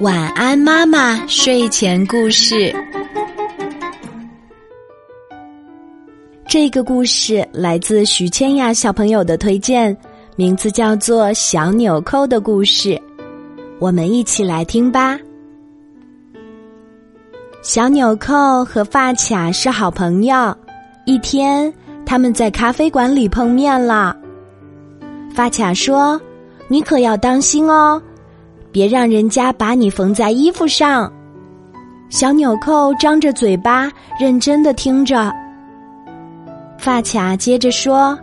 晚安，妈妈。睡前故事。这个故事来自徐千雅小朋友的推荐，名字叫做《小纽扣的故事》。我们一起来听吧。小纽扣和发卡是好朋友。一天，他们在咖啡馆里碰面了。发卡说：“你可要当心哦。”别让人家把你缝在衣服上。小纽扣张着嘴巴，认真的听着。发卡接着说：“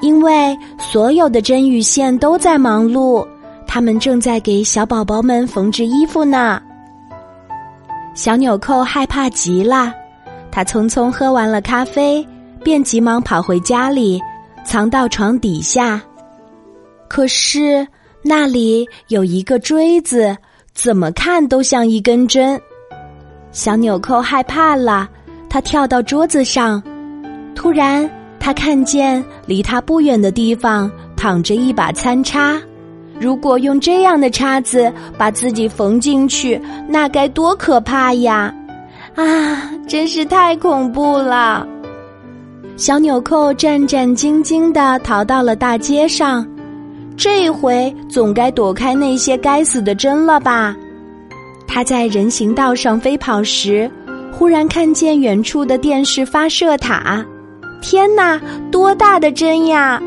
因为所有的针与线都在忙碌，他们正在给小宝宝们缝制衣服呢。”小纽扣害怕极了，他匆匆喝完了咖啡，便急忙跑回家里，藏到床底下。可是。那里有一个锥子，怎么看都像一根针。小纽扣害怕了，他跳到桌子上。突然，他看见离他不远的地方躺着一把餐叉。如果用这样的叉子把自己缝进去，那该多可怕呀！啊，真是太恐怖了。小纽扣战战兢兢地逃到了大街上。这回总该躲开那些该死的针了吧？他在人行道上飞跑时，忽然看见远处的电视发射塔。天哪，多大的针呀！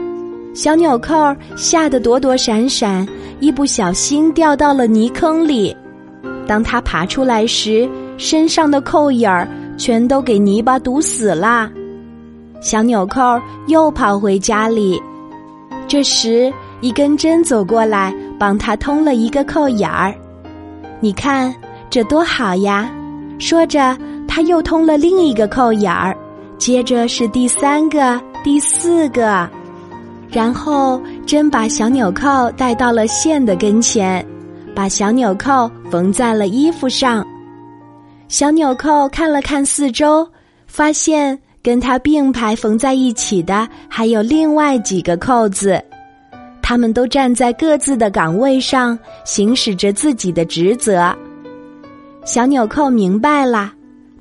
小纽扣吓得躲躲闪闪，一不小心掉到了泥坑里。当他爬出来时，身上的扣眼儿全都给泥巴堵死了。小纽扣又跑回家里，这时。一根针走过来，帮他通了一个扣眼儿。你看这多好呀！说着，他又通了另一个扣眼儿，接着是第三个、第四个，然后针把小纽扣带到了线的跟前，把小纽扣缝在了衣服上。小纽扣看了看四周，发现跟它并排缝在一起的还有另外几个扣子。他们都站在各自的岗位上，行使着自己的职责。小纽扣明白了，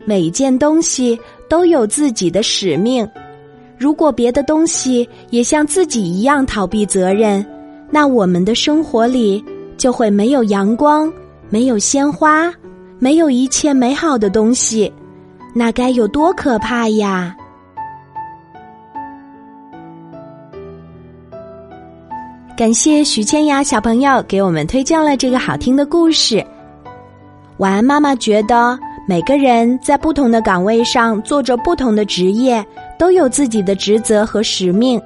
每件东西都有自己的使命。如果别的东西也像自己一样逃避责任，那我们的生活里就会没有阳光，没有鲜花，没有一切美好的东西。那该有多可怕呀！感谢徐千雅小朋友给我们推荐了这个好听的故事。晚安，妈妈觉得每个人在不同的岗位上做着不同的职业，都有自己的职责和使命。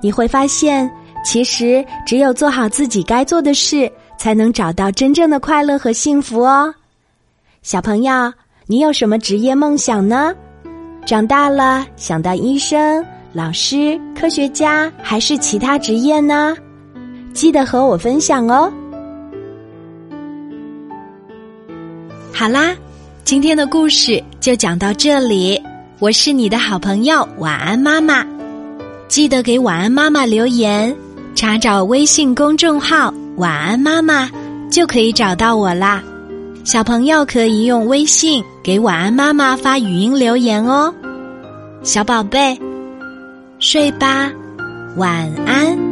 你会发现，其实只有做好自己该做的事，才能找到真正的快乐和幸福哦。小朋友，你有什么职业梦想呢？长大了想当医生？老师、科学家还是其他职业呢？记得和我分享哦。好啦，今天的故事就讲到这里。我是你的好朋友晚安妈妈，记得给晚安妈妈留言，查找微信公众号“晚安妈妈”就可以找到我啦。小朋友可以用微信给晚安妈妈发语音留言哦，小宝贝。睡吧，晚安。